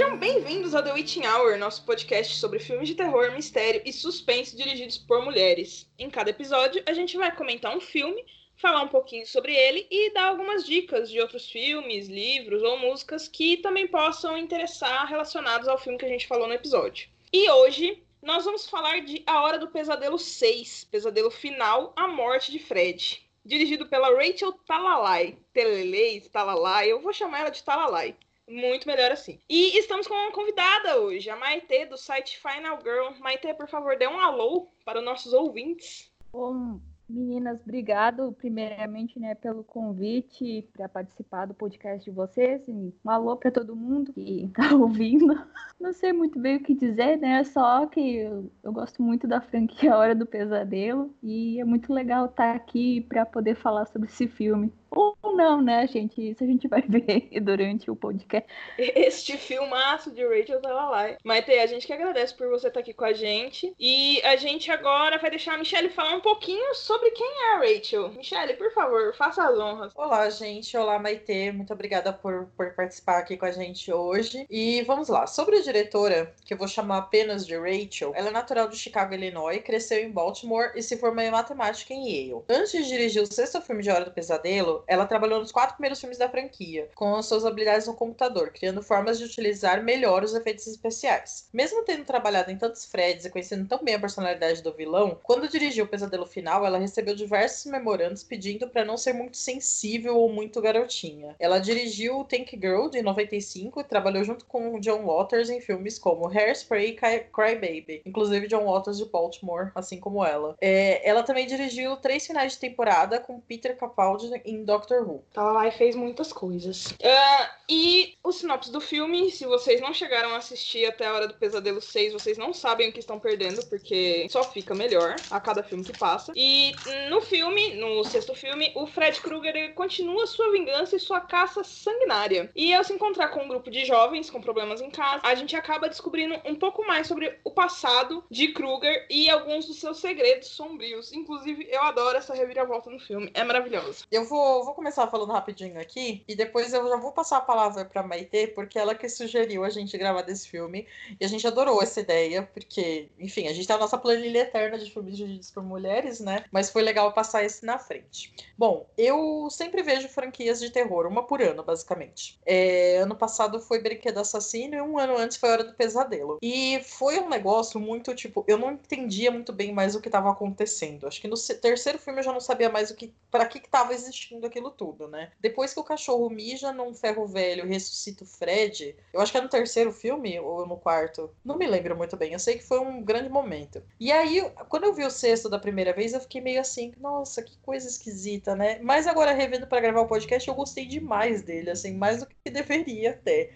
Sejam bem-vindos ao The Witching Hour, nosso podcast sobre filmes de terror, mistério e suspense dirigidos por mulheres. Em cada episódio, a gente vai comentar um filme, falar um pouquinho sobre ele e dar algumas dicas de outros filmes, livros ou músicas que também possam interessar relacionados ao filme que a gente falou no episódio. E hoje nós vamos falar de A Hora do Pesadelo 6, Pesadelo Final, A Morte de Fred. Dirigido pela Rachel Talalay. Telelei, Talalay, eu vou chamar ela de Talalay. Muito melhor assim. E estamos com uma convidada hoje, a Maite, do site Final Girl. Maite, por favor, dê um alô para os nossos ouvintes. Bom, Meninas, obrigado primeiramente né, pelo convite para participar do podcast de vocês. E um alô para todo mundo que está ouvindo. Não sei muito bem o que dizer, né? Só que eu, eu gosto muito da franquia Hora do Pesadelo e é muito legal estar aqui para poder falar sobre esse filme. Ou não, né, gente? Isso a gente vai ver durante o podcast. Este filmaço de Rachel Talalay. Maite, a gente que agradece por você estar aqui com a gente. E a gente agora vai deixar a Michelle falar um pouquinho sobre quem é a Rachel. Michelle, por favor, faça as honras. Olá, gente. Olá, Maite. Muito obrigada por, por participar aqui com a gente hoje. E vamos lá. Sobre a diretora, que eu vou chamar apenas de Rachel, ela é natural de Chicago, Illinois, cresceu em Baltimore e se formou em matemática em Yale. Antes de dirigir o sexto filme de Hora do Pesadelo, ela trabalhou nos quatro primeiros filmes da franquia, com as suas habilidades no computador, criando formas de utilizar melhor os efeitos especiais. Mesmo tendo trabalhado em tantos Freds e conhecendo tão bem a personalidade do vilão, quando dirigiu o Pesadelo Final, ela recebeu diversos memorandos pedindo para não ser muito sensível ou muito garotinha. Ela dirigiu Tank Girl de 95 e trabalhou junto com John Waters em filmes como Hairspray e Cry Baby, inclusive John Waters de Baltimore, assim como ela. É, ela também dirigiu três finais de temporada com Peter Capaldi em Doctor Who. Tava lá e fez muitas coisas. Uh, e o sinopse do filme, se vocês não chegaram a assistir até a hora do Pesadelo 6, vocês não sabem o que estão perdendo, porque só fica melhor a cada filme que passa. E no filme, no sexto filme, o Fred Krueger continua sua vingança e sua caça sanguinária. E ao se encontrar com um grupo de jovens com problemas em casa, a gente acaba descobrindo um pouco mais sobre o passado de Krueger e alguns dos seus segredos sombrios. Inclusive, eu adoro essa reviravolta no filme, é maravilhosa. Eu vou vou, começar falando rapidinho aqui e depois eu já vou passar a palavra para Maite, porque ela que sugeriu a gente gravar desse filme e a gente adorou essa ideia, porque, enfim, a gente tem a nossa planilha eterna de filmes dirigidos por mulheres, né? Mas foi legal passar esse na frente. Bom, eu sempre vejo franquias de terror, uma por ano, basicamente. É, ano passado foi Brinquedo Assassino e um ano antes foi Hora do Pesadelo. E foi um negócio muito, tipo, eu não entendia muito bem mais o que estava acontecendo. Acho que no terceiro filme eu já não sabia mais o que, para que estava existindo aquilo tudo, né? Depois que o cachorro mija num ferro velho ressuscita o Fred, eu acho que é no terceiro filme ou no quarto, não me lembro muito bem. Eu sei que foi um grande momento. E aí, quando eu vi o sexto da primeira vez, eu fiquei meio assim, nossa, que coisa esquisita, né? Mas agora, revendo para gravar o podcast, eu gostei demais dele, assim, mais do que deveria até.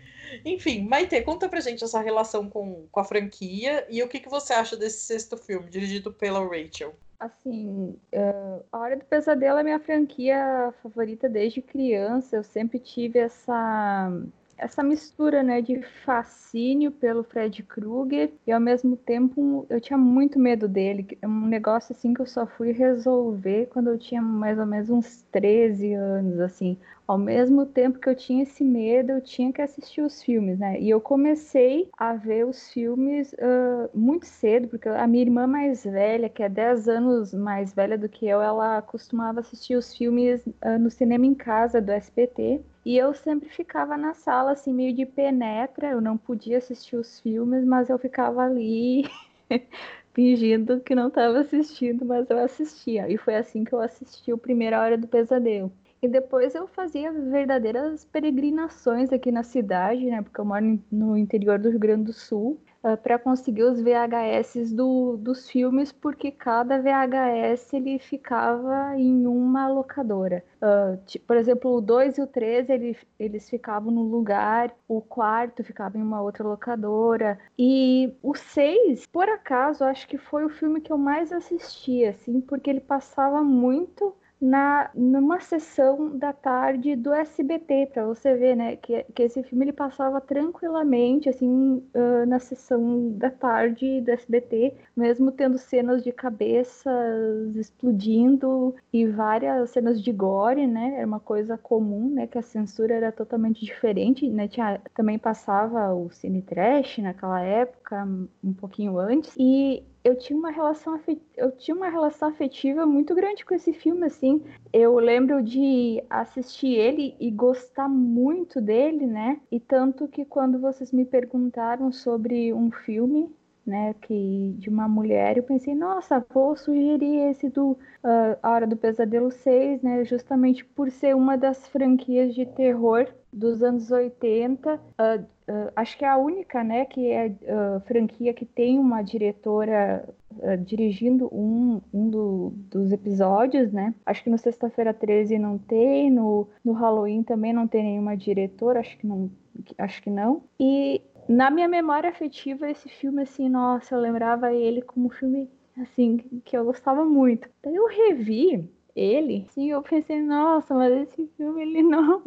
Enfim, Maite, conta pra gente essa relação com, com a franquia e o que, que você acha desse sexto filme, dirigido pela Rachel. Assim, uh, A Hora do Pesadelo é minha franquia favorita desde criança. Eu sempre tive essa essa mistura, né, de fascínio pelo Fred Krueger e ao mesmo tempo eu tinha muito medo dele. É um negócio assim que eu só fui resolver quando eu tinha mais ou menos uns 13 anos, assim. Ao mesmo tempo que eu tinha esse medo, eu tinha que assistir os filmes, né? E eu comecei a ver os filmes uh, muito cedo, porque a minha irmã mais velha, que é 10 anos mais velha do que eu, ela costumava assistir os filmes uh, no cinema em casa do SBT. E eu sempre ficava na sala, assim, meio de penetra. Eu não podia assistir os filmes, mas eu ficava ali fingindo que não estava assistindo, mas eu assistia. E foi assim que eu assisti o Primeira Hora do Pesadelo. E depois eu fazia verdadeiras peregrinações aqui na cidade, né? Porque eu moro no interior do Rio Grande do Sul, uh, ah, para conseguir os VHS do, dos filmes, porque cada VHS ele ficava em uma locadora. Uh, tipo, por exemplo, o 2 e o 3 ele, eles ficavam num lugar, o quarto ficava em uma outra locadora. E o 6, por acaso, acho que foi o filme que eu mais assisti, assim, porque ele passava muito na numa sessão da tarde do SBT, para você ver, né, que, que esse filme ele passava tranquilamente assim uh, na sessão da tarde do SBT, mesmo tendo cenas de cabeças explodindo e várias cenas de gore, né? Era uma coisa comum, né, que a censura era totalmente diferente, né? Tinha, também passava o cine trash naquela época, um pouquinho antes, e eu tinha uma relação eu tinha uma relação afetiva muito grande com esse filme assim. Eu lembro de assistir ele e gostar muito dele né? E tanto que quando vocês me perguntaram sobre um filme né, que de uma mulher, eu pensei, nossa, vou sugerir esse do uh, A Hora do Pesadelo 6, né, justamente por ser uma das franquias de terror dos anos 80, uh, uh, acho que é a única, né, que é uh, franquia que tem uma diretora dirigindo um, um do, dos episódios, né? Acho que no Sexta-feira 13 não tem, no, no Halloween também não tem nenhuma diretora, acho que não, acho que não. E na minha memória afetiva, esse filme, assim, nossa, eu lembrava ele como um filme, assim, que eu gostava muito. Daí eu revi ele, assim, eu pensei, nossa, mas esse filme, ele não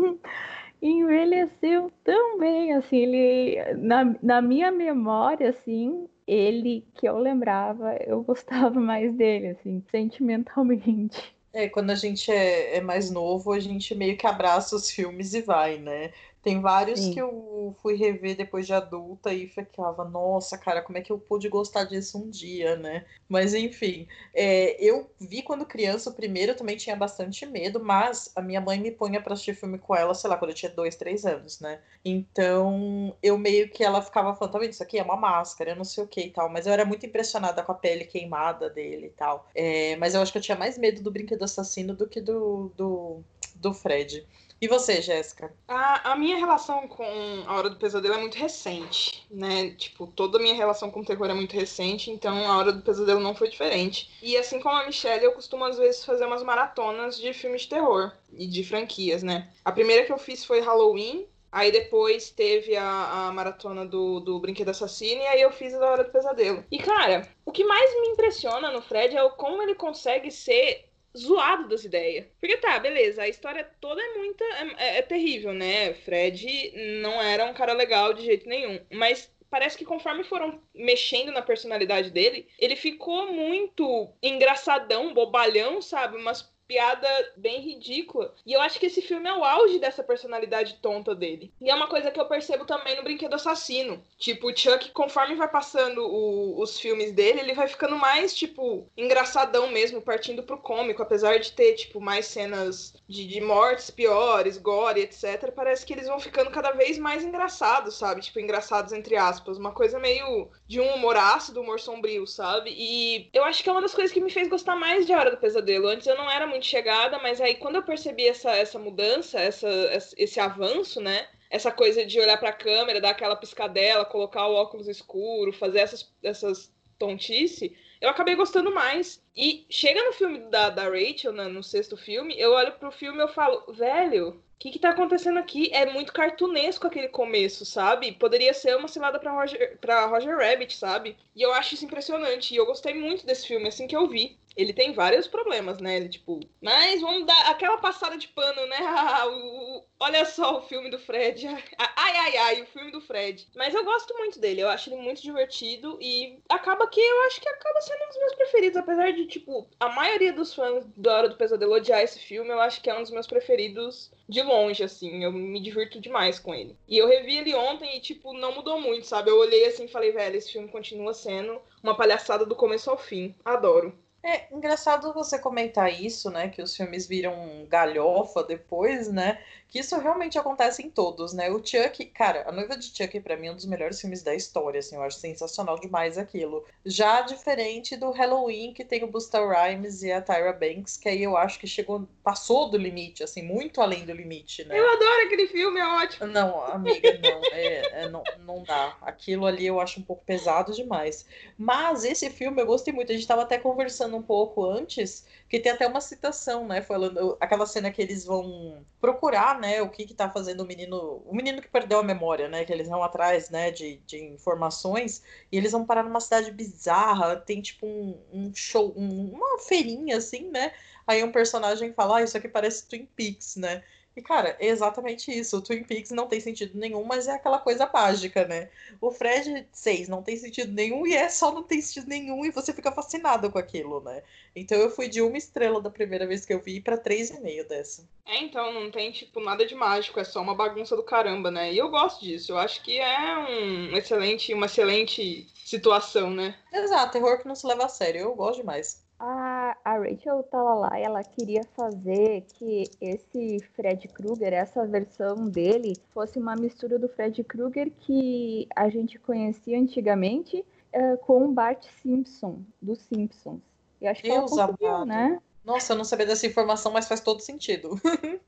envelheceu tão bem, assim, ele, na, na minha memória, assim, ele que eu lembrava, eu gostava mais dele, assim, sentimentalmente. É, quando a gente é, é mais novo, a gente meio que abraça os filmes e vai, né? Tem vários Sim. que eu fui rever depois de adulta e ficava, nossa, cara, como é que eu pude gostar disso um dia, né? Mas enfim, é, eu vi quando criança o primeiro, eu também tinha bastante medo, mas a minha mãe me punha pra assistir filme com ela, sei lá, quando eu tinha dois, três anos, né? Então eu meio que ela ficava falando, tá vendo? Isso aqui é uma máscara, eu não sei o que e tal, mas eu era muito impressionada com a pele queimada dele e tal. É, mas eu acho que eu tinha mais medo do brinquedo assassino do que do, do, do Fred. E você, Jéssica? A, a minha relação com A Hora do Pesadelo é muito recente, né? Tipo, toda a minha relação com o terror é muito recente, então A Hora do Pesadelo não foi diferente. E assim como a Michelle, eu costumo às vezes fazer umas maratonas de filmes de terror e de franquias, né? A primeira que eu fiz foi Halloween, Aí depois teve a, a maratona do, do Brinquedo Assassino e aí eu fiz a Hora do Pesadelo. E cara, o que mais me impressiona no Fred é como ele consegue ser zoado das ideias. Porque tá, beleza, a história toda é muita. É, é, terrível, né? Fred não era um cara legal de jeito nenhum. Mas parece que conforme foram mexendo na personalidade dele, ele ficou muito engraçadão, bobalhão, sabe? Umas piada bem ridícula. E eu acho que esse filme é o auge dessa personalidade tonta dele. E é uma coisa que eu percebo também no Brinquedo Assassino. Tipo, o Chuck, conforme vai passando o, os filmes dele, ele vai ficando mais, tipo, engraçadão mesmo, partindo pro cômico. Apesar de ter, tipo, mais cenas de, de mortes piores, gore, etc. Parece que eles vão ficando cada vez mais engraçados, sabe? Tipo, engraçados entre aspas. Uma coisa meio de um humor ácido, humor sombrio, sabe? E eu acho que é uma das coisas que me fez gostar mais de A Hora do Pesadelo. Antes eu não era muito muito chegada, mas aí quando eu percebi essa, essa mudança, essa, esse avanço, né? Essa coisa de olhar para a câmera, dar aquela piscadela, colocar o óculos escuro, fazer essas, essas tontice, eu acabei gostando mais. E chega no filme da, da Rachel, né, no sexto filme, eu olho pro filme e eu falo, velho, o que, que tá acontecendo aqui? É muito cartunesco aquele começo, sabe? Poderia ser uma cilada pra Roger, pra Roger Rabbit, sabe? E eu acho isso impressionante. E eu gostei muito desse filme assim que eu vi ele tem vários problemas, né? Ele, tipo, mas vamos dar aquela passada de pano, né? Olha só o filme do Fred. Ai, ai, ai, o filme do Fred. Mas eu gosto muito dele, eu acho ele muito divertido e acaba que eu acho que acaba sendo um dos meus preferidos, apesar de, tipo, a maioria dos fãs da Hora do Pesadelo odiar esse filme, eu acho que é um dos meus preferidos de longe, assim. Eu me divirto demais com ele. E eu revi ele ontem e, tipo, não mudou muito, sabe? Eu olhei assim e falei, velho, esse filme continua sendo uma palhaçada do começo ao fim. Adoro. É engraçado você comentar isso, né? Que os filmes viram galhofa depois, né? Que isso realmente acontece em todos, né? O Chuck, cara, A Noiva de Chuck para mim é um dos melhores filmes da história, assim, eu acho sensacional demais aquilo. Já diferente do Halloween, que tem o Busta Rhymes e a Tyra Banks, que aí eu acho que chegou, passou do limite, assim, muito além do limite, né? Eu adoro aquele filme, é ótimo. Não, amiga, não, é, é, não, não, dá. Aquilo ali eu acho um pouco pesado demais. Mas esse filme eu gostei muito. A gente estava até conversando um pouco antes, que tem até uma citação, né? Falando aquela cena que eles vão procurar, né? O que que tá fazendo o menino, o menino que perdeu a memória, né? Que eles vão atrás, né? De, de informações e eles vão parar numa cidade bizarra. Tem tipo um, um show, um, uma feirinha assim, né? Aí um personagem fala, ah, isso aqui parece Twin Peaks, né? E, cara, é exatamente isso. O Twin Peaks não tem sentido nenhum, mas é aquela coisa mágica, né? O Fred 6 não tem sentido nenhum e é só não tem sentido nenhum e você fica fascinado com aquilo, né? Então eu fui de uma estrela da primeira vez que eu vi para três e meio dessa. É, então, não tem, tipo, nada de mágico, é só uma bagunça do caramba, né? E eu gosto disso. Eu acho que é um excelente, uma excelente situação, né? Exato, terror que não se leva a sério. Eu gosto demais. A, a Rachel Talalay, ela queria fazer que esse Fred Krueger, essa versão dele, fosse uma mistura do Fred Krueger que a gente conhecia antigamente uh, com o Bart Simpson, dos Simpsons. E acho que Deus ela conseguiu, amado. né? Nossa, eu não sabia dessa informação, mas faz todo sentido.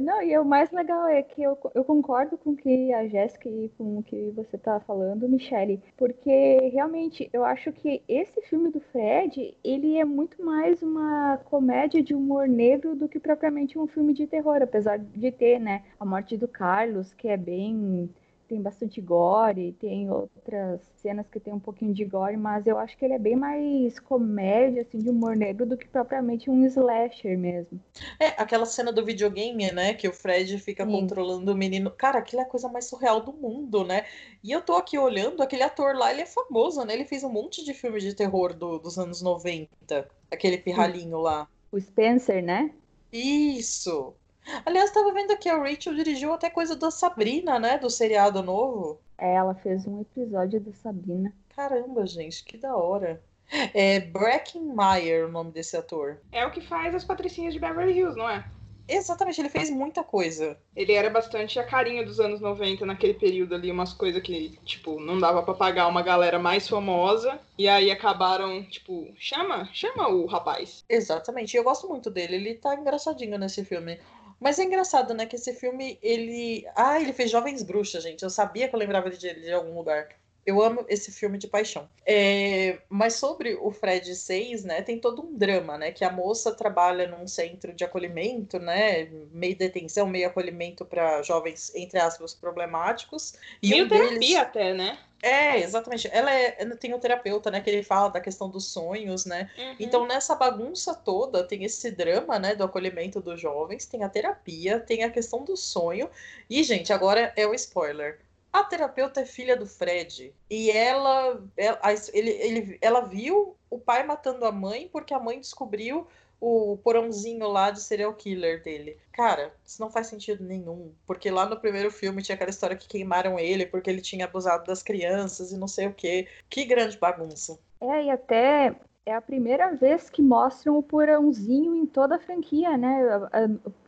Não, e o mais legal é que eu, eu concordo com que a Jéssica e com o que você tá falando, Michele, porque realmente eu acho que esse filme do Fred, ele é muito mais uma comédia de humor negro do que propriamente um filme de terror, apesar de ter, né, a morte do Carlos, que é bem tem bastante gore, tem outras cenas que tem um pouquinho de gore, mas eu acho que ele é bem mais comédia, assim, de humor negro do que propriamente um slasher mesmo. É, aquela cena do videogame, né, que o Fred fica Sim. controlando o menino. Cara, aquilo é a coisa mais surreal do mundo, né? E eu tô aqui olhando, aquele ator lá, ele é famoso, né? Ele fez um monte de filme de terror do, dos anos 90, aquele pirralhinho lá. O Spencer, né? Isso! Aliás, estava vendo que a Rachel dirigiu até coisa da Sabrina, né? Do seriado novo. É, ela fez um episódio da Sabrina. Caramba, gente, que da hora. É Bracken Meyer o nome desse ator. É o que faz as patricinhas de Beverly Hills, não é? Exatamente, ele fez muita coisa. Ele era bastante a carinha dos anos 90 naquele período ali, umas coisas que, tipo, não dava para pagar uma galera mais famosa. E aí acabaram, tipo, chama, chama o rapaz. Exatamente, eu gosto muito dele, ele tá engraçadinho nesse filme. Mas é engraçado, né, que esse filme, ele. Ah, ele fez Jovens Bruxas, gente. Eu sabia que eu lembrava de, de algum lugar. Eu amo esse filme de paixão. É, mas sobre o Fred 6, né, tem todo um drama, né? Que a moça trabalha num centro de acolhimento, né? Meio detenção, meio acolhimento para jovens, entre aspas, problemáticos. E meio um terapia deles... até, né? É, exatamente. Ela é, tem o terapeuta, né? Que ele fala da questão dos sonhos, né? Uhum. Então, nessa bagunça toda, tem esse drama, né? Do acolhimento dos jovens, tem a terapia, tem a questão do sonho. E, gente, agora é o spoiler. A terapeuta é filha do Fred. E ela, ela, ele, ele, ela viu o pai matando a mãe porque a mãe descobriu o porãozinho lá de serial killer dele. Cara, isso não faz sentido nenhum. Porque lá no primeiro filme tinha aquela história que queimaram ele porque ele tinha abusado das crianças e não sei o quê. Que grande bagunça. É, e até é a primeira vez que mostram o porãozinho em toda a franquia, né?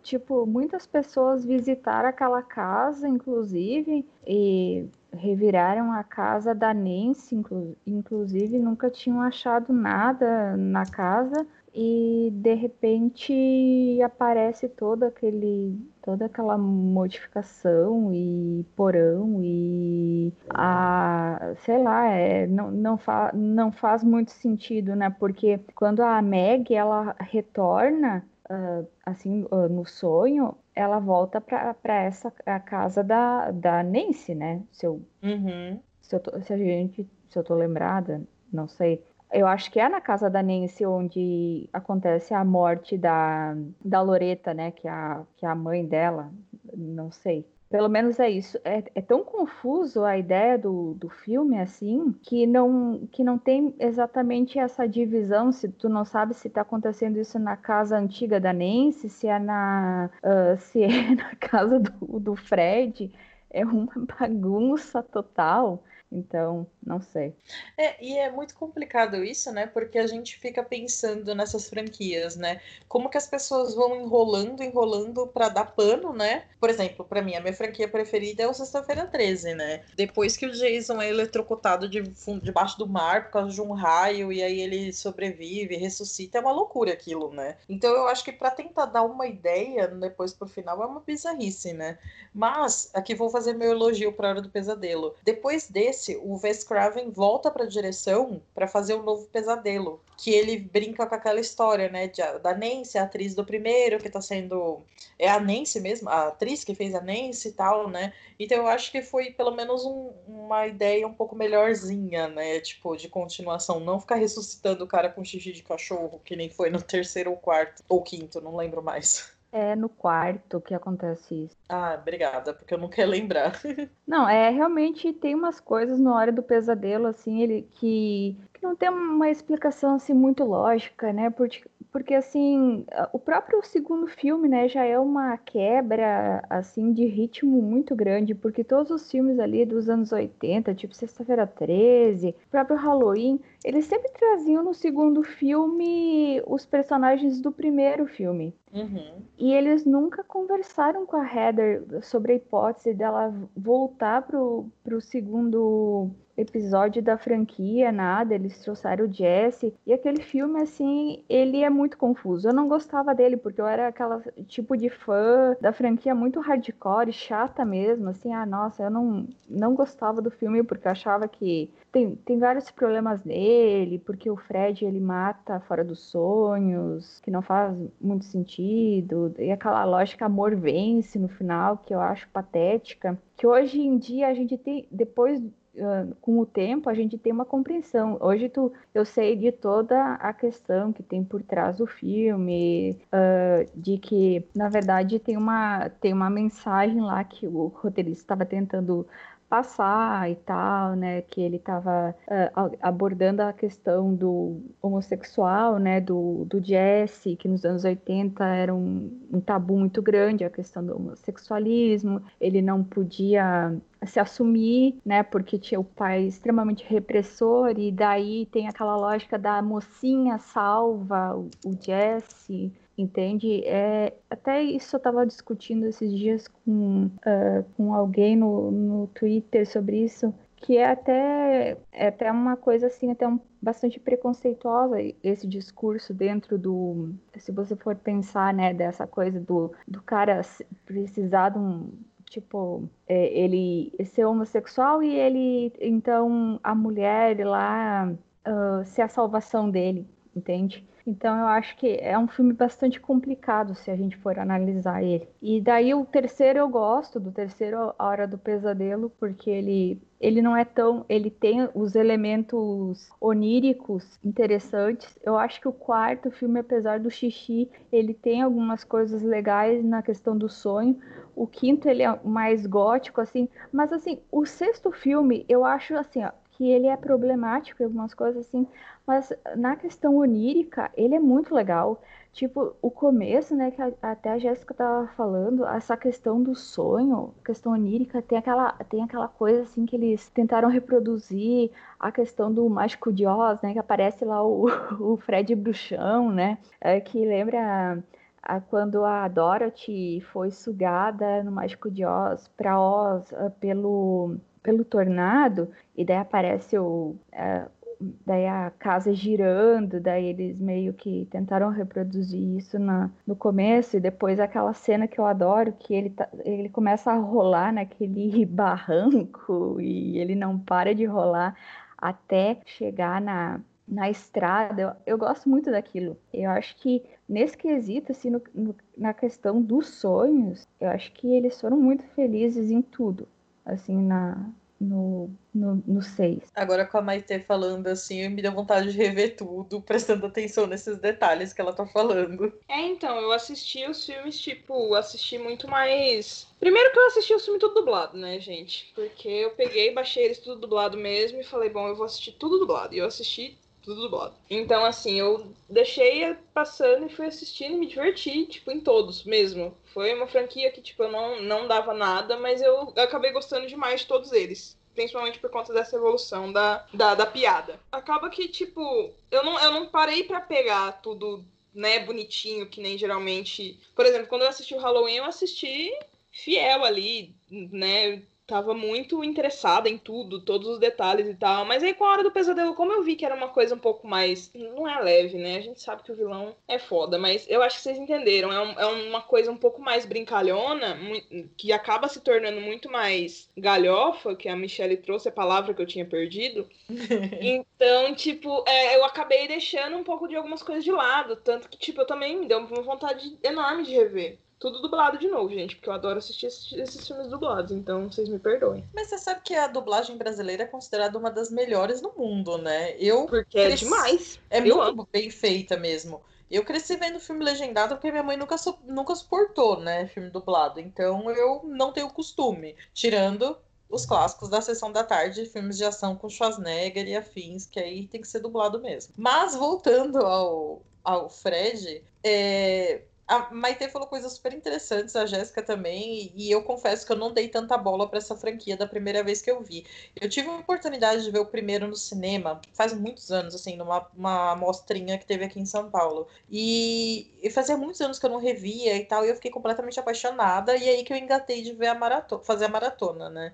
Tipo, muitas pessoas visitaram aquela casa, inclusive, e reviraram a casa da Nancy, inclu inclusive, nunca tinham achado nada na casa e de repente aparece todo aquele toda aquela modificação e porão e a sei lá é, não, não, fa, não faz muito sentido né? Porque quando a Meg ela retorna uh, assim uh, no sonho ela volta para essa a casa da, da Nancy né? Se eu, uhum. se, eu tô, se a gente se eu tô lembrada não sei eu acho que é na casa da Nancy onde acontece a morte da, da Loreta, né? Que é, a, que é a mãe dela. Não sei. Pelo menos é isso. É, é, tão confuso a ideia do, do filme, assim, que não, que não tem exatamente essa divisão. Se tu não sabe se está acontecendo isso na casa antiga da Nancy, se é na, uh, se é na casa do, do Fred. É uma bagunça total. Então, não sei. É, e é muito complicado isso, né? Porque a gente fica pensando nessas franquias, né? Como que as pessoas vão enrolando, enrolando para dar pano, né? Por exemplo, para mim, a minha franquia preferida é o Sexta-feira 13, né? Depois que o Jason é eletrocutado de fundo, debaixo do mar por causa de um raio e aí ele sobrevive, ressuscita, é uma loucura aquilo, né? Então eu acho que para tentar dar uma ideia depois pro final é uma bizarrice, né? Mas aqui vou fazer meu elogio para Hora do Pesadelo. Depois desse, o Wes Craven volta para a direção para fazer um novo pesadelo, que ele brinca com aquela história, né, de, da Nancy, a atriz do primeiro, que tá sendo é a Nancy mesmo, a atriz que fez a Nancy e tal, né? Então eu acho que foi pelo menos um, uma ideia um pouco melhorzinha, né, tipo de continuação, não ficar ressuscitando o cara com xixi de cachorro, que nem foi no terceiro ou quarto ou quinto, não lembro mais. É no quarto que acontece isso. Ah, obrigada, porque eu não quero lembrar. não, é realmente tem umas coisas na hora do pesadelo, assim, ele que, que não tem uma explicação assim muito lógica, né? Porque, porque assim, o próprio segundo filme, né, já é uma quebra assim de ritmo muito grande, porque todos os filmes ali dos anos 80, tipo Sexta-feira 13, próprio Halloween, eles sempre traziam no segundo filme os personagens do primeiro filme. Uhum. E eles nunca conversaram com a Heather sobre a hipótese dela voltar pro, pro segundo episódio da franquia, nada, eles trouxeram o Jesse, e aquele filme, assim, ele é muito confuso. Eu não gostava dele, porque eu era aquela tipo de fã da franquia muito hardcore, chata mesmo, assim, ah, nossa, eu não, não gostava do filme porque eu achava que tem, tem vários problemas nele, porque o Fred ele mata fora dos sonhos, que não faz muito sentido, e aquela lógica amor vence no final, que eu acho patética, que hoje em dia a gente tem, depois com o tempo a gente tem uma compreensão. Hoje tu, eu sei de toda a questão que tem por trás do filme, uh, de que na verdade tem uma tem uma mensagem lá que o roteirista estava tentando passar e tal, né? Que ele estava uh, abordando a questão do homossexual, né? Do, do Jesse, que nos anos 80 era um, um tabu muito grande, a questão do homossexualismo. Ele não podia se assumir, né? Porque tinha o pai extremamente repressor, e daí tem aquela lógica da mocinha salva o, o Jesse entende? É, até isso eu estava discutindo esses dias com, uh, com alguém no, no Twitter sobre isso, que é até, é até uma coisa assim, até um, bastante preconceituosa esse discurso dentro do, se você for pensar, né, dessa coisa do, do cara precisar de um, tipo, é, ele ser homossexual e ele, então, a mulher lá uh, ser a salvação dele, entende? Então eu acho que é um filme bastante complicado se a gente for analisar ele. E daí o terceiro eu gosto, do terceiro A Hora do Pesadelo, porque ele ele não é tão. Ele tem os elementos oníricos interessantes. Eu acho que o quarto filme, apesar do xixi, ele tem algumas coisas legais na questão do sonho. O quinto, ele é mais gótico, assim. Mas, assim, o sexto filme, eu acho, assim, ó, que ele é problemático em algumas coisas assim, mas na questão onírica, ele é muito legal. Tipo, o começo, né, que a, até a Jéssica tava falando, essa questão do sonho, questão onírica, tem aquela, tem aquela coisa assim que eles tentaram reproduzir a questão do mágico de Oz, né, que aparece lá o, o Fred Bruxão, né, é, que lembra quando a Dorothy foi sugada no Mágico de Oz para Oz uh, pelo pelo tornado, e daí aparece o. É, daí a casa girando, daí eles meio que tentaram reproduzir isso na, no começo, e depois aquela cena que eu adoro, que ele, tá, ele começa a rolar naquele barranco e ele não para de rolar até chegar na, na estrada. Eu, eu gosto muito daquilo. Eu acho que nesse quesito, assim, no, no, na questão dos sonhos, eu acho que eles foram muito felizes em tudo assim, na, no, no, no Agora com a Maite falando assim, me deu vontade de rever tudo, prestando atenção nesses detalhes que ela tá falando. É, então, eu assisti os filmes, tipo, assisti muito mais. Primeiro que eu assisti o filme tudo dublado, né, gente? Porque eu peguei, baixei eles tudo dublado mesmo e falei, bom, eu vou assistir tudo dublado. E eu assisti tudo dublado. Então, assim, eu deixei passando e fui assistindo e me diverti, tipo, em todos mesmo. Foi uma franquia que, tipo, eu não, não dava nada, mas eu acabei gostando demais de todos eles. principalmente por conta dessa evolução da, da, da piada. Acaba que, tipo, eu não, eu não parei para pegar tudo, né, bonitinho, que nem geralmente. Por exemplo, quando eu assisti o Halloween, eu assisti fiel ali, né? Tava muito interessada em tudo, todos os detalhes e tal. Mas aí com a hora do pesadelo, como eu vi que era uma coisa um pouco mais. Não é leve, né? A gente sabe que o vilão é foda, mas eu acho que vocês entenderam. É, um, é uma coisa um pouco mais brincalhona, que acaba se tornando muito mais galhofa, que a Michelle trouxe a palavra que eu tinha perdido. então, tipo, é, eu acabei deixando um pouco de algumas coisas de lado. Tanto que, tipo, eu também me deu uma vontade enorme de rever tudo dublado de novo, gente, porque eu adoro assistir esses, filmes dublados, então vocês me perdoem. Mas você sabe que a dublagem brasileira é considerada uma das melhores no mundo, né? Eu porque é cresci... é demais. É eu muito amo. bem feita mesmo. Eu cresci vendo filme legendado porque minha mãe nunca, su... nunca suportou, né, filme dublado. Então eu não tenho costume. Tirando os clássicos da sessão da tarde, filmes de ação com Schwarzenegger e afins, que aí tem que ser dublado mesmo. Mas voltando ao, ao Fred, é, a Maite falou coisas super interessantes, a Jéssica também, e eu confesso que eu não dei tanta bola para essa franquia da primeira vez que eu vi. Eu tive a oportunidade de ver o primeiro no cinema faz muitos anos, assim, numa uma mostrinha que teve aqui em São Paulo. E, e fazia muitos anos que eu não revia e tal, e eu fiquei completamente apaixonada, e aí que eu engatei de ver a maratona, fazer a maratona, né?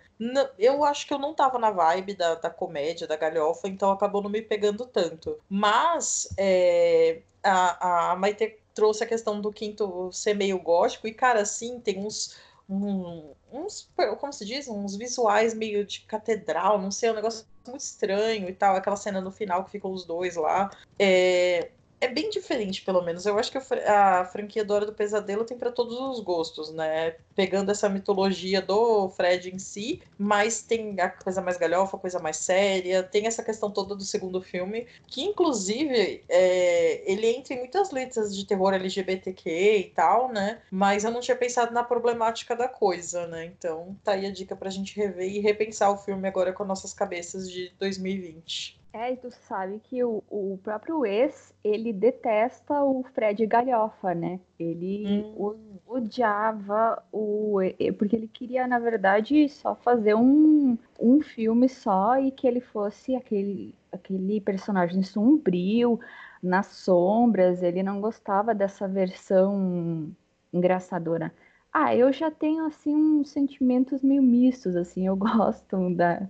Eu acho que eu não tava na vibe da, da comédia, da galhofa, então acabou não me pegando tanto. Mas é, a, a Maite trouxe a questão do quinto ser meio gótico, e, cara, assim, tem uns. Uns, como se diz? Uns visuais meio de catedral, não sei, um negócio muito estranho e tal. Aquela cena no final que ficam os dois lá. É, é bem diferente, pelo menos. Eu acho que a franquia do Hora do Pesadelo tem para todos os gostos, né? Pegando essa mitologia do Fred em si, mas tem a coisa mais galhofa, coisa mais séria, tem essa questão toda do segundo filme, que inclusive é, ele entra em muitas letras de terror LGBTQ e tal, né? Mas eu não tinha pensado na problemática da coisa, né? Então tá aí a dica pra gente rever e repensar o filme agora com nossas cabeças de 2020. É, e tu sabe que o, o próprio ex, ele detesta o Fred Galhofa, né? Ele hum. odiava o... Porque ele queria, na verdade, só fazer um, um filme só e que ele fosse aquele, aquele personagem sombrio, nas sombras. Ele não gostava dessa versão engraçadora. Ah, eu já tenho, assim, uns sentimentos meio mistos, assim. Eu gosto da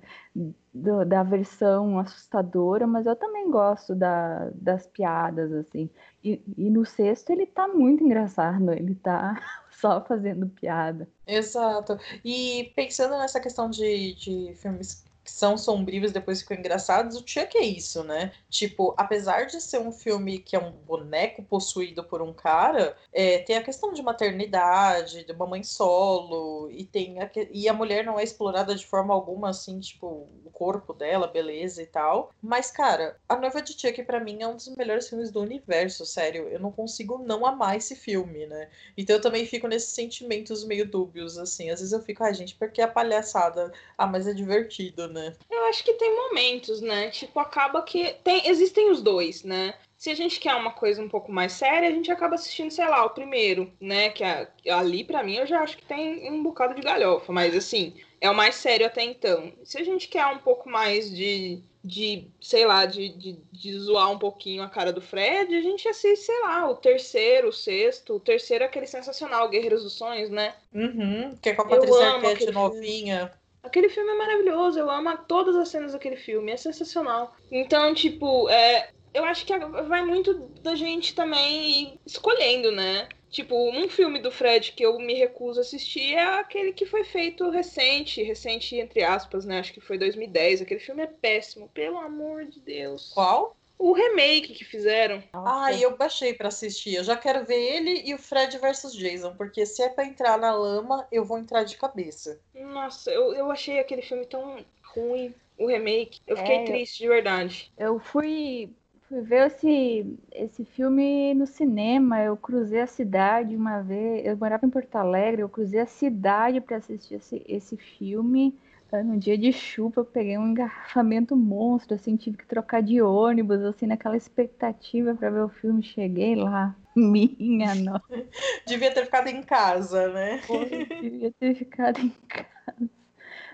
do, da versão assustadora, mas eu também gosto da, das piadas, assim. E, e no sexto ele tá muito engraçado, ele tá só fazendo piada. Exato. E pensando nessa questão de, de filmes que são sombrios depois ficam engraçados, o Chuck é isso, né? Tipo, apesar de ser um filme que é um boneco possuído por um cara, é, tem a questão de maternidade, de uma mãe solo, e tem a, e a mulher não é explorada de forma alguma, assim, tipo, o corpo dela, beleza e tal. Mas, cara, A Noiva de Chuck, para mim, é um dos melhores filmes do universo, sério. Eu não consigo não amar esse filme, né? Então eu também fico nesses sentimentos meio dúbios, assim. Às vezes eu fico, ah, gente, porque a palhaçada? Ah, mas é divertido, né? Né? Eu acho que tem momentos, né? Tipo, acaba que tem, existem os dois, né? Se a gente quer uma coisa um pouco mais séria, a gente acaba assistindo, sei lá, o primeiro, né? Que a, ali, para mim, eu já acho que tem um bocado de galhofa, mas assim, é o mais sério até então. Se a gente quer um pouco mais de, de sei lá, de, de, de, zoar um pouquinho a cara do Fred, a gente assiste, sei lá, o terceiro, o sexto. O terceiro é aquele sensacional, Guerreiros dos Sonhos, né? Uhum, que é com a Patrícia Arquette novinha. Aquele filme é maravilhoso, eu amo todas as cenas daquele filme, é sensacional. Então, tipo, é, eu acho que vai muito da gente também escolhendo, né? Tipo, um filme do Fred que eu me recuso a assistir é aquele que foi feito recente, recente entre aspas, né? Acho que foi 2010. Aquele filme é péssimo, pelo amor de Deus. Qual? O remake que fizeram. Ah, eu baixei para assistir. Eu já quero ver ele e o Fred versus Jason, porque se é para entrar na lama, eu vou entrar de cabeça. Nossa, eu, eu achei aquele filme tão ruim, o remake. Eu fiquei é, triste de verdade. Eu fui fui ver esse, esse filme no cinema. Eu cruzei a cidade uma vez. Eu morava em Porto Alegre. Eu cruzei a cidade para assistir esse, esse filme. No dia de chuva, eu peguei um engarrafamento monstro, assim, tive que trocar de ônibus, assim, naquela expectativa para ver o filme. Cheguei lá, minha nossa. Devia ter ficado em casa, né? Devia ter ficado em casa.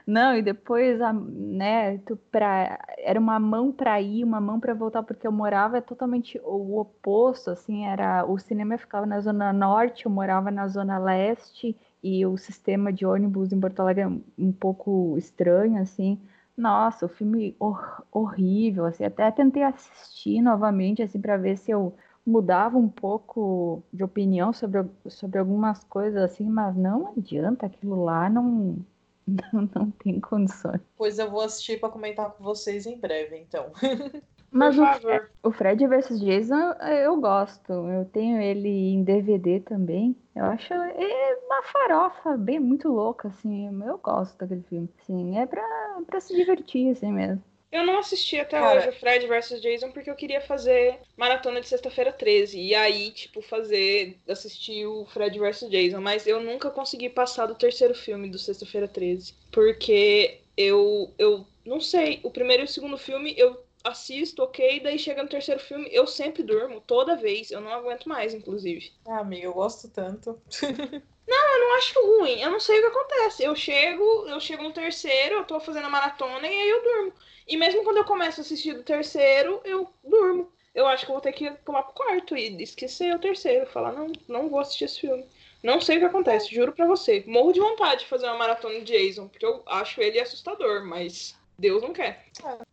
Não, e depois, a, né, tu pra, era uma mão para ir, uma mão para voltar, porque eu morava totalmente o oposto, assim, era o cinema ficava na zona norte, eu morava na zona leste, e o sistema de ônibus em Porto Alegre é um pouco estranho, assim. Nossa, o filme hor horrível, assim, até tentei assistir novamente, assim, para ver se eu mudava um pouco de opinião sobre, sobre algumas coisas, assim, mas não adianta, aquilo lá não, não, não tem condições. Pois eu vou assistir para comentar com vocês em breve, então. Mas o Fred, o Fred vs Jason eu gosto. Eu tenho ele em DVD também. Eu acho é uma farofa bem muito louca, assim. Eu gosto daquele filme. Sim, é pra, pra se divertir, assim mesmo. Eu não assisti até Cara... hoje o Fred vs Jason porque eu queria fazer maratona de sexta-feira 13. E aí, tipo, fazer. assistir o Fred vs Jason. Mas eu nunca consegui passar do terceiro filme do Sexta-feira 13. Porque eu. eu não sei. O primeiro e o segundo filme eu assisto, ok, daí chega no terceiro filme, eu sempre durmo, toda vez, eu não aguento mais, inclusive. Ah, amiga, eu gosto tanto. não, eu não acho ruim, eu não sei o que acontece. Eu chego, eu chego no terceiro, eu tô fazendo a maratona e aí eu durmo. E mesmo quando eu começo a assistir do terceiro, eu durmo. Eu acho que eu vou ter que pular pro quarto e esquecer o terceiro, falar, não, não vou assistir esse filme. Não sei o que acontece, juro pra você. Morro de vontade de fazer uma maratona de Jason, porque eu acho ele assustador, mas Deus não quer.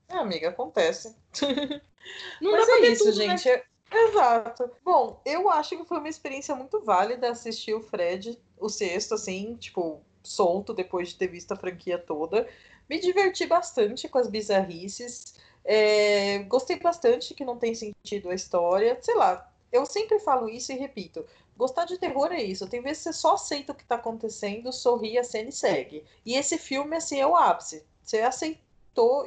É, amiga, acontece. Não Mas é isso, tudo, né? gente. Né? Exato. Bom, eu acho que foi uma experiência muito válida assistir o Fred, o sexto, assim, tipo, solto depois de ter visto a franquia toda. Me diverti bastante com as bizarrices. É, gostei bastante que não tem sentido a história. Sei lá, eu sempre falo isso e repito. Gostar de terror é isso. Tem vezes que você só aceita o que tá acontecendo, sorri, a cena e segue. E esse filme, assim, é o ápice. Você aceita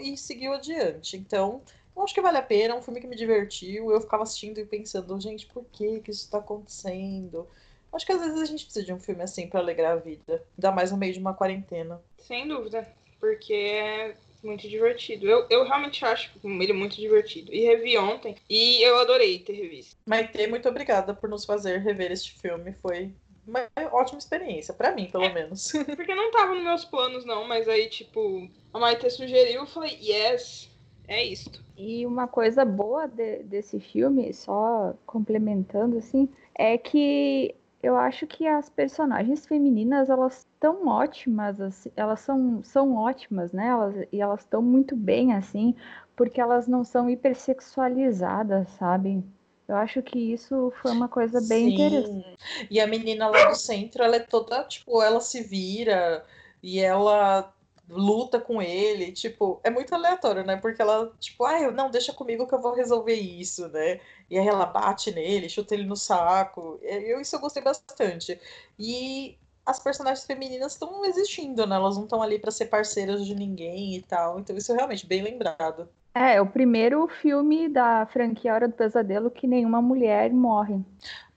e seguiu adiante. Então, eu acho que vale a pena, é um filme que me divertiu. Eu ficava assistindo e pensando, gente, por que, que isso está acontecendo? Acho que às vezes a gente precisa de um filme assim para alegrar a vida, ainda mais no meio de uma quarentena. Sem dúvida, porque é muito divertido. Eu, eu realmente acho ele muito divertido. E revi ontem e eu adorei ter revisto. Maite, muito obrigada por nos fazer rever este filme. Foi uma ótima experiência, para mim, pelo é, menos. Porque não tava nos meus planos, não, mas aí, tipo, a Maite sugeriu, eu falei, yes, é isto. E uma coisa boa de, desse filme, só complementando, assim, é que eu acho que as personagens femininas, elas estão ótimas, assim, elas são, são ótimas, né? Elas, e elas estão muito bem, assim, porque elas não são hipersexualizadas, sabe? Eu acho que isso foi uma coisa bem Sim. interessante. E a menina lá do centro, ela é toda, tipo, ela se vira e ela luta com ele, tipo, é muito aleatório, né? Porque ela, tipo, ah, não, deixa comigo que eu vou resolver isso, né? E aí ela bate nele, chuta ele no saco. Eu, isso eu gostei bastante. E as personagens femininas estão existindo, né? Elas não estão ali para ser parceiras de ninguém e tal. Então isso é realmente bem lembrado. É, é o primeiro filme da franquia Hora do Pesadelo que nenhuma mulher morre.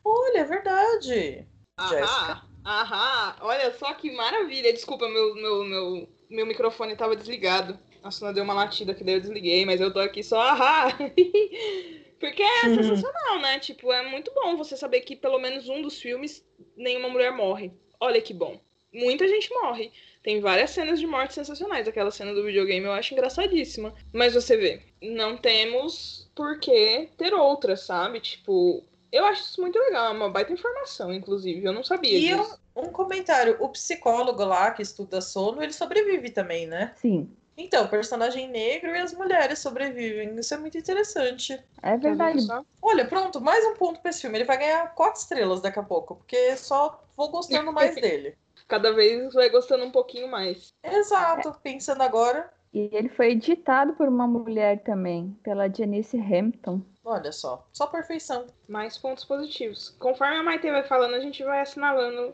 Olha, é verdade. Aham, aham. Olha só que maravilha. Desculpa, meu, meu, meu, meu microfone estava desligado. A Suna deu uma latida que daí eu desliguei, mas eu tô aqui só ahá. Porque é uhum. sensacional, né? Tipo, é muito bom você saber que pelo menos um dos filmes nenhuma mulher morre. Olha que bom. Muita gente morre. Tem várias cenas de morte sensacionais. Aquela cena do videogame eu acho engraçadíssima. Mas você vê, não temos por que ter outras, sabe? Tipo, eu acho isso muito legal. É uma baita informação, inclusive. Eu não sabia e disso. Um, um comentário: o psicólogo lá que estuda sono, ele sobrevive também, né? Sim. Então, o personagem negro e as mulheres sobrevivem. Isso é muito interessante. É verdade. Olha, pronto, mais um ponto pra esse filme. Ele vai ganhar quatro estrelas daqui a pouco, porque só vou gostando mais dele cada vez vai gostando um pouquinho mais. Exato, pensando agora. E ele foi editado por uma mulher também, pela Janice Hampton. Olha só, só perfeição. Mais pontos positivos. Conforme a Maite vai falando, a gente vai assinalando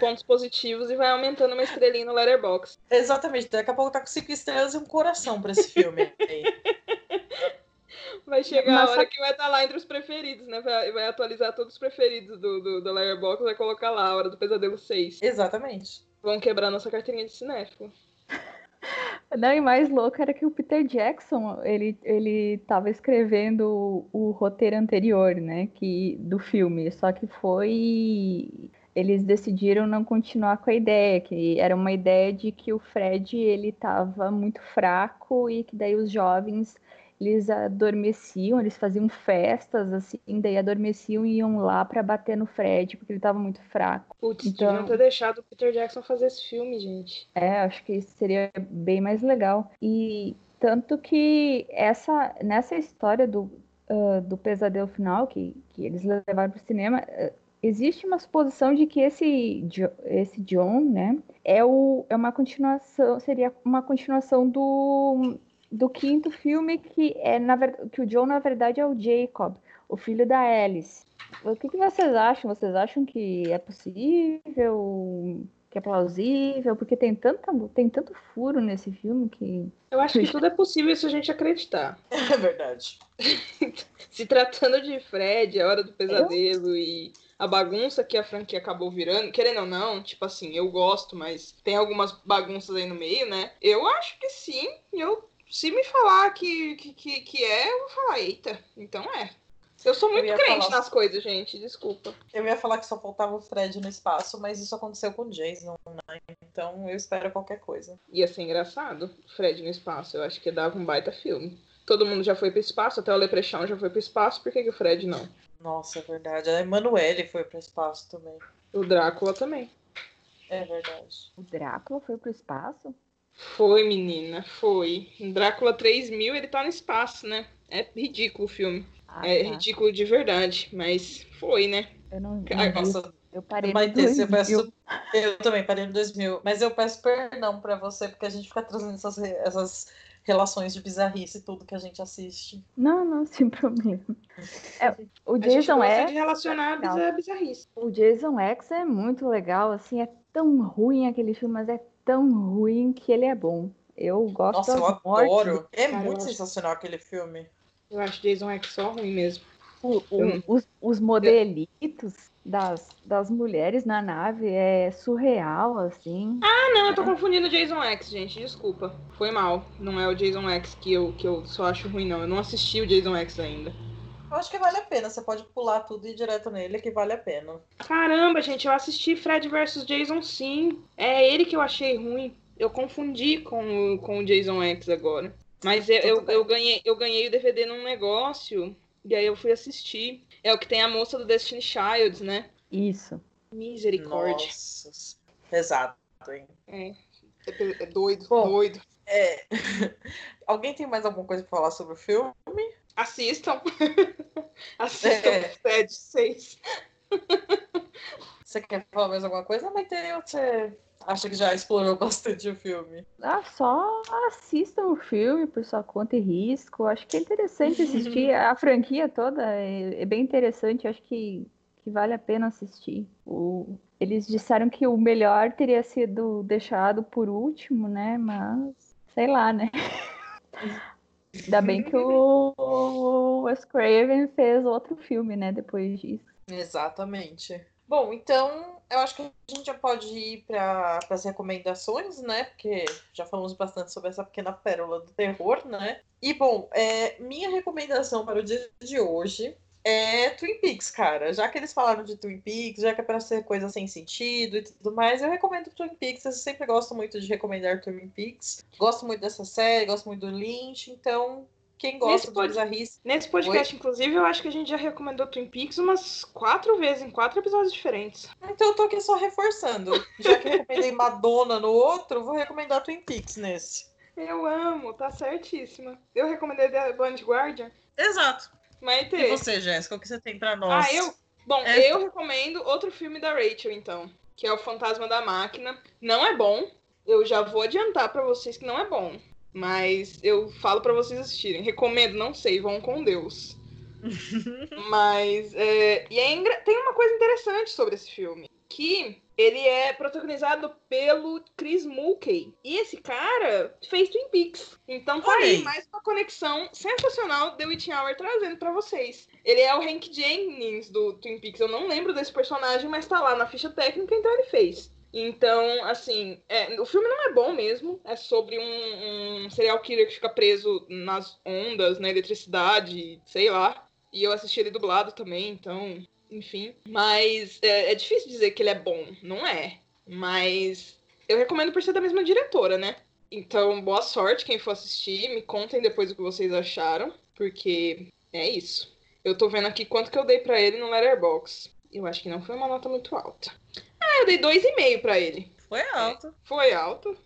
pontos positivos e vai aumentando uma estrelinha no Letterboxd. Exatamente, daqui a pouco tá com cinco estrelas e um coração para esse filme. Vai chegar Mas a hora que vai estar tá lá entre os preferidos, né? Vai, vai atualizar todos os preferidos do, do, do Letterboxd, vai colocar lá a Hora do Pesadelo 6. Exatamente. Vão quebrar nossa carteirinha de cinéfilo. Não, e mais louco era que o Peter Jackson, ele, ele tava escrevendo o, o roteiro anterior, né, que, do filme, só que foi eles decidiram não continuar com a ideia, que era uma ideia de que o Fred ele estava muito fraco e que daí os jovens eles adormeciam, eles faziam festas assim, daí adormeciam e iam lá para bater no Fred porque ele estava muito fraco. Putz, então, deviam ter deixado o Peter Jackson fazer esse filme, gente. É, acho que seria bem mais legal. E tanto que essa nessa história do, uh, do pesadelo final que, que eles levaram para o cinema, uh, existe uma suposição de que esse, esse John, né, é, o, é uma continuação, seria uma continuação do, do quinto filme, que é na que o John, na verdade, é o Jacob, o filho da Alice. O que, que vocês acham? Vocês acham que é possível? Que é plausível? Porque tem, tanta, tem tanto furo nesse filme que. Eu acho que tudo é possível se a gente acreditar. É verdade. se tratando de Fred, a hora do pesadelo Eu... e a bagunça que a franquia acabou virando, querendo ou não, tipo assim, eu gosto, mas tem algumas bagunças aí no meio, né? Eu acho que sim, eu se me falar que, que, que, é, eu vou falar, eita, então é. Eu sou muito eu crente falar... nas coisas, gente, desculpa. Eu ia falar que só faltava o Fred no espaço, mas isso aconteceu com o Jason, né? Então eu espero qualquer coisa. Ia ser engraçado, Fred no espaço. Eu acho que dava um baita filme. Todo mundo já foi pro espaço, até o Leprechaun já foi pro espaço, por que, que o Fred não? Nossa, é verdade. A Emanuele foi pro espaço também. O Drácula também. É verdade. O Drácula foi pro espaço? Foi, menina, foi. Drácula 3000, ele tá no espaço, né? É ridículo o filme. Ah, é tá. ridículo de verdade, mas foi, né? Eu não vi. Nossa, eu parei no 2000. Peço... Eu também parei no 2000. Mas eu peço perdão pra você, porque a gente fica trazendo essas, essas relações de bizarrice e tudo que a gente assiste. Não, não, sem problema. É, o Jason X. de relacionar é bizarrice. O Jason X é muito legal, assim, é tão ruim aquele filme, mas é tão ruim que ele é bom. Eu gosto Nossa, eu adoro. É Cara, muito sensacional acho... aquele filme. Eu acho Jason X só ruim mesmo. O, o, hum. os, os modelitos das, das mulheres na nave é surreal, assim. Ah, não, eu tô é. confundindo Jason X, gente. Desculpa. Foi mal. Não é o Jason X que eu, que eu só acho ruim, não. Eu não assisti o Jason X ainda. Eu acho que vale a pena. Você pode pular tudo e ir direto nele, que vale a pena. Caramba, gente, eu assisti Fred vs Jason sim. É ele que eu achei ruim. Eu confundi com, com o Jason X agora. Mas eu, eu, eu, ganhei, eu ganhei o DVD num negócio e aí eu fui assistir. É o que tem a moça do Destiny Child, né? Isso. Misericórdia. Nossa. Exato, hein? É. É, é doido, Bom, doido. É. Alguém tem mais alguma coisa pra falar sobre o filme? Assistam. Assistam é. Fred 6. Você quer falar mais alguma coisa, Mas tem você acha que já explorou bastante o filme? Ah, só assistam o filme por sua conta e risco. Acho que é interessante assistir. a franquia toda é, é, bem interessante. Acho que, que vale a pena assistir. O, eles disseram que o melhor teria sido deixado por último, né? Mas sei lá, né? Ainda bem que o Wes Craven fez outro filme, né, depois disso. Exatamente. Bom, então eu acho que a gente já pode ir para as recomendações, né? Porque já falamos bastante sobre essa pequena pérola do terror, né? E bom, é, minha recomendação para o dia de hoje é Twin Peaks, cara. Já que eles falaram de Twin Peaks, já que é pra ser coisa sem sentido e tudo mais, eu recomendo Twin Peaks. Eu sempre gosto muito de recomendar Twin Peaks. Gosto muito dessa série, gosto muito do Lynch, então quem gosta nesse pod... Nesse podcast, Oi? inclusive, eu acho que a gente já recomendou Twin Peaks umas quatro vezes, em quatro episódios diferentes. Então eu tô aqui só reforçando. Já que eu recomendei Madonna no outro, vou recomendar Twin Peaks nesse. Eu amo, tá certíssima. Eu recomendei The Blind Guardian. Exato. Maite. E você, Jéssica, o que você tem para nós? Ah, eu? Bom, é... eu recomendo outro filme da Rachel, então, que é O Fantasma da Máquina. Não é bom. Eu já vou adiantar para vocês que não é bom. Mas eu falo para vocês assistirem. Recomendo, não sei, vão com Deus. mas é, e é, tem uma coisa interessante sobre esse filme que ele é protagonizado pelo Chris Mulkey. E esse cara fez Twin Peaks. Então tá aí mais uma conexão sensacional The Witching Hour trazendo para vocês. Ele é o Hank Jennings do Twin Peaks. Eu não lembro desse personagem, mas tá lá na ficha técnica, então ele fez. Então, assim, é, o filme não é bom mesmo. É sobre um, um serial killer que fica preso nas ondas, na eletricidade, sei lá. E eu assisti ele dublado também, então enfim. Mas é, é difícil dizer que ele é bom, não é. Mas eu recomendo por ser da mesma diretora, né? Então, boa sorte quem for assistir. Me contem depois o que vocês acharam, porque é isso. Eu tô vendo aqui quanto que eu dei para ele no Letterboxd. Eu acho que não foi uma nota muito alta. Ah, eu dei 2,5 para ele. Foi alto. É, foi alto.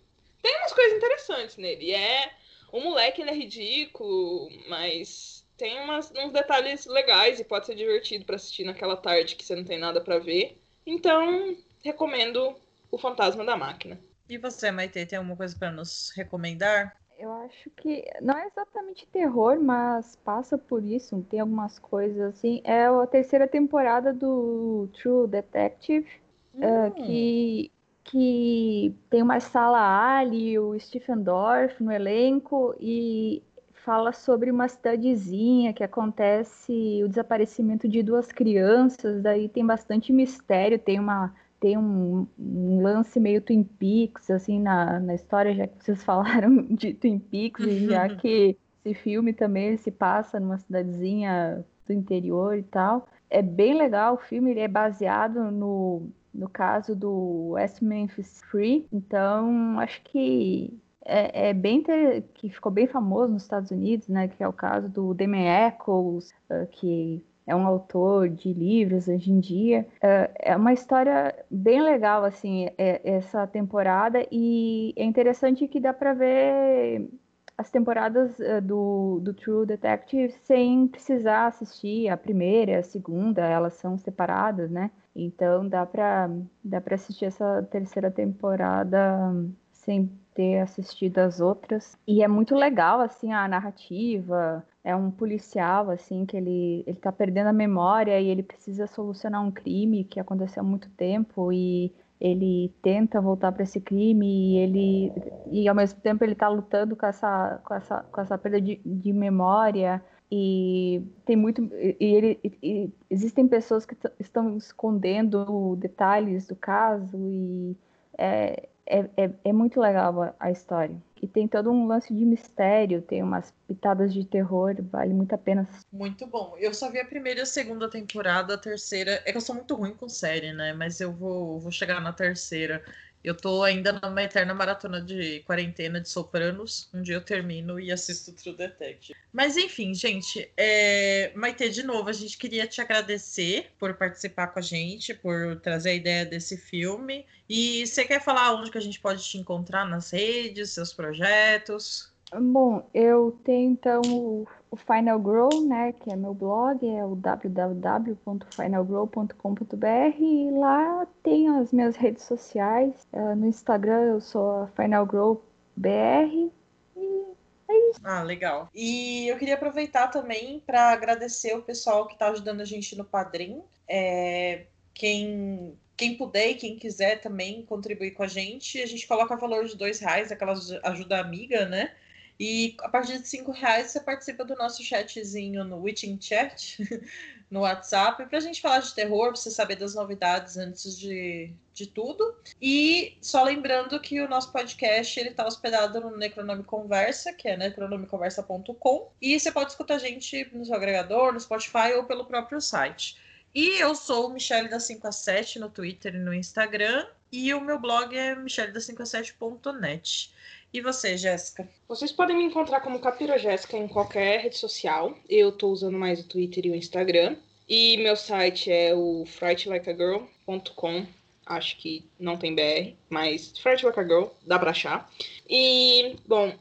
Tem umas coisas interessantes nele. É. O moleque ele é ridículo, mas tem umas, uns detalhes legais e pode ser divertido para assistir naquela tarde que você não tem nada para ver. Então, recomendo O Fantasma da Máquina. E você, Maite, tem alguma coisa para nos recomendar? Eu acho que não é exatamente terror, mas passa por isso. Tem algumas coisas assim. É a terceira temporada do True Detective, hum. uh, que, que tem uma sala Ali, o Stephen Dorff no elenco, e fala sobre uma cidadezinha que acontece o desaparecimento de duas crianças. Daí tem bastante mistério, tem uma tem um, um, lance meio Twin Peaks, assim, na, na história, já que vocês falaram de Twin Peaks, e já que esse filme também se passa numa cidadezinha do interior e tal. É bem legal o filme, ele é baseado no, no caso do West Memphis Free, então acho que é, é bem ter, que ficou bem famoso nos Estados Unidos, né, que é o caso do Demi Eccles, uh, que é um autor de livros hoje em dia. É, é uma história bem legal, assim, é, essa temporada, e é interessante que dá para ver as temporadas uh, do, do True Detective sem precisar assistir a primeira a segunda, elas são separadas, né? Então dá para dá para assistir essa terceira temporada sem ter assistido as outras. E é muito legal, assim, a narrativa. É um policial, assim, que ele, ele tá perdendo a memória e ele precisa solucionar um crime que aconteceu há muito tempo e ele tenta voltar para esse crime e ele e ao mesmo tempo ele está lutando com essa com essa, com essa perda de, de memória e tem muito e, ele, e, existem pessoas que estão escondendo detalhes do caso e é, é, é, é, muito legal a, a, história. E tem todo um lance de mistério, tem umas pitadas de terror, vale muito a pena. Muito bom. Eu só vi a primeira e a segunda temporada, a terceira. É que eu sou muito ruim com série, né? Mas eu vou, vou chegar na terceira. Eu tô ainda numa eterna maratona de quarentena de Sopranos. Um dia eu termino e assisto True Detective. Mas enfim, gente, é... Maite, de novo, a gente queria te agradecer por participar com a gente, por trazer a ideia desse filme. E você quer falar onde que a gente pode te encontrar nas redes, seus projetos? Bom, eu tenho então o Final Grow, né, que é meu blog, é o www.finalgrow.com.br e lá tem as minhas redes sociais. Uh, no Instagram eu sou a FinalGrowBR e é isso. Ah, legal. E eu queria aproveitar também para agradecer o pessoal que está ajudando a gente no Padrim. É, quem quem puder e quem quiser também contribuir com a gente, a gente coloca valor de dois reais, aquela ajuda amiga, né? E a partir de cinco reais você participa do nosso chatzinho no Witching Chat, no WhatsApp, para a gente falar de terror, para você saber das novidades antes de, de tudo. E só lembrando que o nosso podcast ele está hospedado no Necronome Conversa, que é necronomeconversa.com, e você pode escutar a gente no seu agregador, no Spotify ou pelo próprio site. E eu sou Michelle da 5 a 7 no Twitter e no Instagram, e o meu blog é michelle5a7.net. E você, Jéssica? Vocês podem me encontrar como Capira Jéssica em qualquer rede social. Eu estou usando mais o Twitter e o Instagram. E meu site é o frightlikeagirl.com. Acho que não tem BR, mas Fright Like a Girl, dá pra achar. E, bom,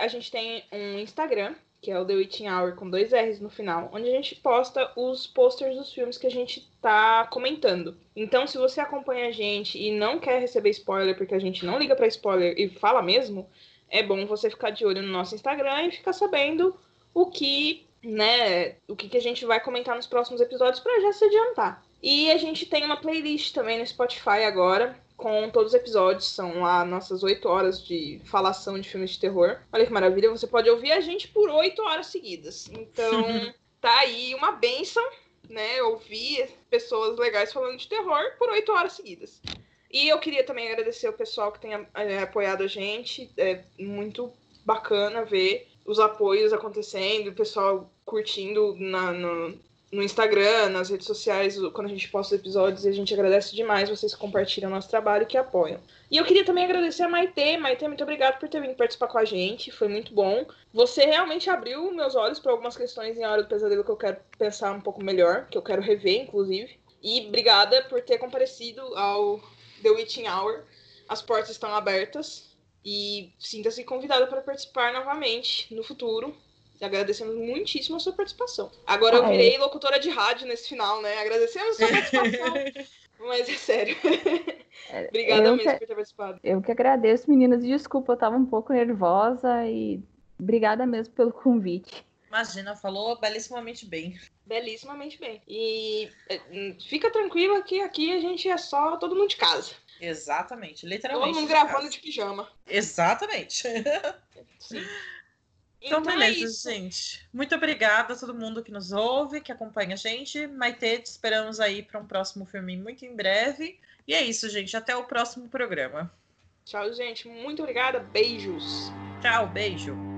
a gente tem um Instagram, que é o The Witching Hour com dois R's no final, onde a gente posta os posters dos filmes que a gente tá comentando. Então, se você acompanha a gente e não quer receber spoiler, porque a gente não liga para spoiler e fala mesmo, é bom você ficar de olho no nosso Instagram e ficar sabendo o que, né, o que, que a gente vai comentar nos próximos episódios para já se adiantar. E a gente tem uma playlist também no Spotify agora, com todos os episódios. São lá nossas oito horas de falação de filmes de terror. Olha que maravilha, você pode ouvir a gente por oito horas seguidas. Então, tá aí uma benção, né? Ouvir pessoas legais falando de terror por oito horas seguidas. E eu queria também agradecer o pessoal que tem é, apoiado a gente. É muito bacana ver os apoios acontecendo, o pessoal curtindo na, no, no Instagram, nas redes sociais, quando a gente posta episódios, e a gente agradece demais vocês que compartilham nosso trabalho e que apoiam. E eu queria também agradecer a Maitê. Maitê, muito obrigado por ter vindo participar com a gente, foi muito bom. Você realmente abriu meus olhos para algumas questões em Hora do Pesadelo que eu quero pensar um pouco melhor, que eu quero rever, inclusive. E obrigada por ter comparecido ao The Witching Hour. As portas estão abertas e sinta-se convidada para participar novamente no futuro. Agradecemos muitíssimo a sua participação. Agora eu virei locutora de rádio nesse final, né? Agradecemos a sua participação. Mas é sério. É, Obrigada mesmo que, por ter participado. Eu que agradeço, meninas. Desculpa, eu tava um pouco nervosa e obrigada mesmo pelo convite. Imagina, falou belíssimamente bem. Belíssimamente bem. E é, fica tranquila que aqui a gente é só todo mundo de casa. Exatamente, literalmente. Todo mundo de gravando casa. de pijama. Exatamente. Sim. Então, então é beleza, é gente. Muito obrigada a todo mundo que nos ouve, que acompanha a gente. Maite, te esperamos aí para um próximo filme muito em breve. E é isso, gente. Até o próximo programa. Tchau, gente. Muito obrigada. Beijos. Tchau, beijo.